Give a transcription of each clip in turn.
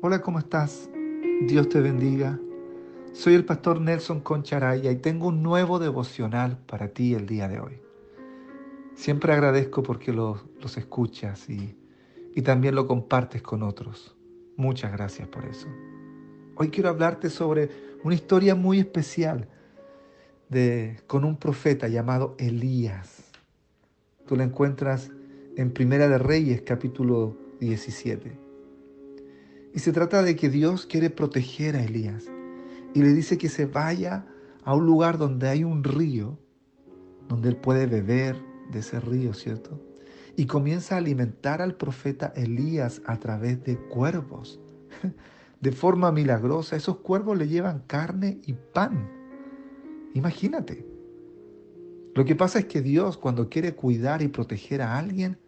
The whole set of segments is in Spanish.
Hola, ¿cómo estás? Dios te bendiga. Soy el pastor Nelson Concharaya y tengo un nuevo devocional para ti el día de hoy. Siempre agradezco porque los, los escuchas y, y también lo compartes con otros. Muchas gracias por eso. Hoy quiero hablarte sobre una historia muy especial de, con un profeta llamado Elías. Tú la encuentras en Primera de Reyes, capítulo 17. Y se trata de que Dios quiere proteger a Elías. Y le dice que se vaya a un lugar donde hay un río, donde él puede beber de ese río, ¿cierto? Y comienza a alimentar al profeta Elías a través de cuervos. De forma milagrosa, esos cuervos le llevan carne y pan. Imagínate. Lo que pasa es que Dios cuando quiere cuidar y proteger a alguien,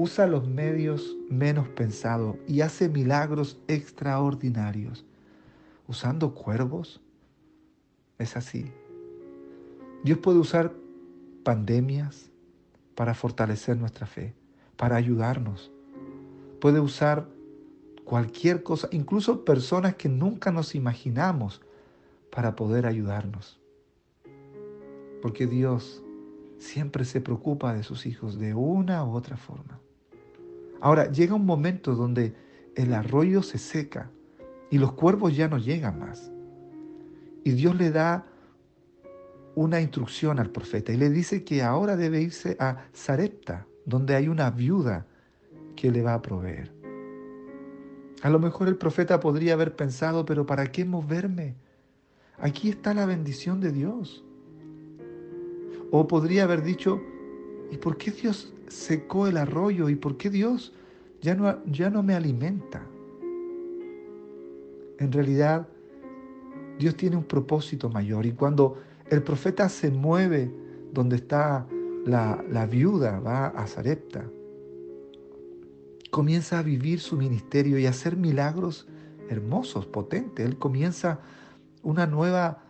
usa los medios menos pensados y hace milagros extraordinarios. Usando cuervos, es así. Dios puede usar pandemias para fortalecer nuestra fe, para ayudarnos. Puede usar cualquier cosa, incluso personas que nunca nos imaginamos, para poder ayudarnos. Porque Dios siempre se preocupa de sus hijos de una u otra forma. Ahora, llega un momento donde el arroyo se seca y los cuervos ya no llegan más. Y Dios le da una instrucción al profeta y le dice que ahora debe irse a Sarepta, donde hay una viuda que le va a proveer. A lo mejor el profeta podría haber pensado, pero ¿para qué moverme? Aquí está la bendición de Dios. O podría haber dicho, ¿y por qué Dios secó el arroyo? ¿Y por qué Dios ya no, ya no me alimenta? En realidad, Dios tiene un propósito mayor. Y cuando el profeta se mueve donde está la, la viuda, va a Zarepta, comienza a vivir su ministerio y a hacer milagros hermosos, potentes. Él comienza una nueva,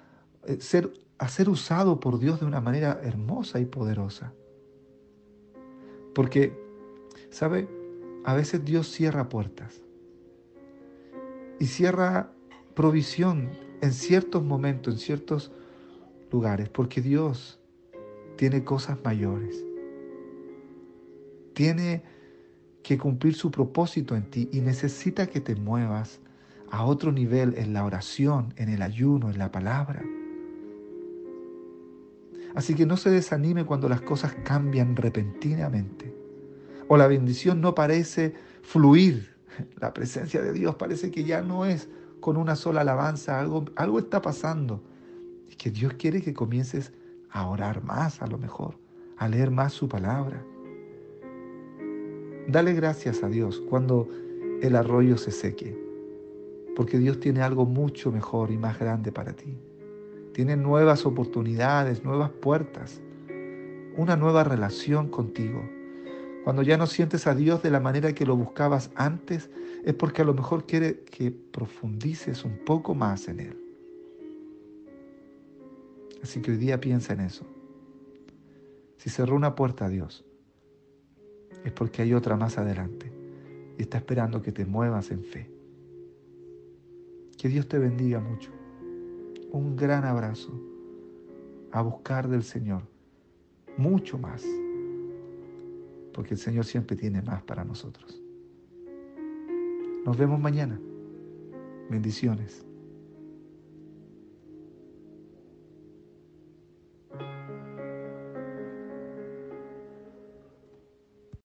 eh, ser a ser usado por Dios de una manera hermosa y poderosa. Porque, ¿sabe? A veces Dios cierra puertas y cierra provisión en ciertos momentos, en ciertos lugares, porque Dios tiene cosas mayores. Tiene que cumplir su propósito en ti y necesita que te muevas a otro nivel en la oración, en el ayuno, en la palabra. Así que no se desanime cuando las cosas cambian repentinamente o la bendición no parece fluir. La presencia de Dios parece que ya no es con una sola alabanza, algo, algo está pasando. Y que Dios quiere que comiences a orar más a lo mejor, a leer más su palabra. Dale gracias a Dios cuando el arroyo se seque, porque Dios tiene algo mucho mejor y más grande para ti. Tiene nuevas oportunidades, nuevas puertas, una nueva relación contigo. Cuando ya no sientes a Dios de la manera que lo buscabas antes, es porque a lo mejor quiere que profundices un poco más en Él. Así que hoy día piensa en eso. Si cerró una puerta a Dios, es porque hay otra más adelante y está esperando que te muevas en fe. Que Dios te bendiga mucho un gran abrazo a buscar del Señor mucho más, porque el Señor siempre tiene más para nosotros. Nos vemos mañana. Bendiciones.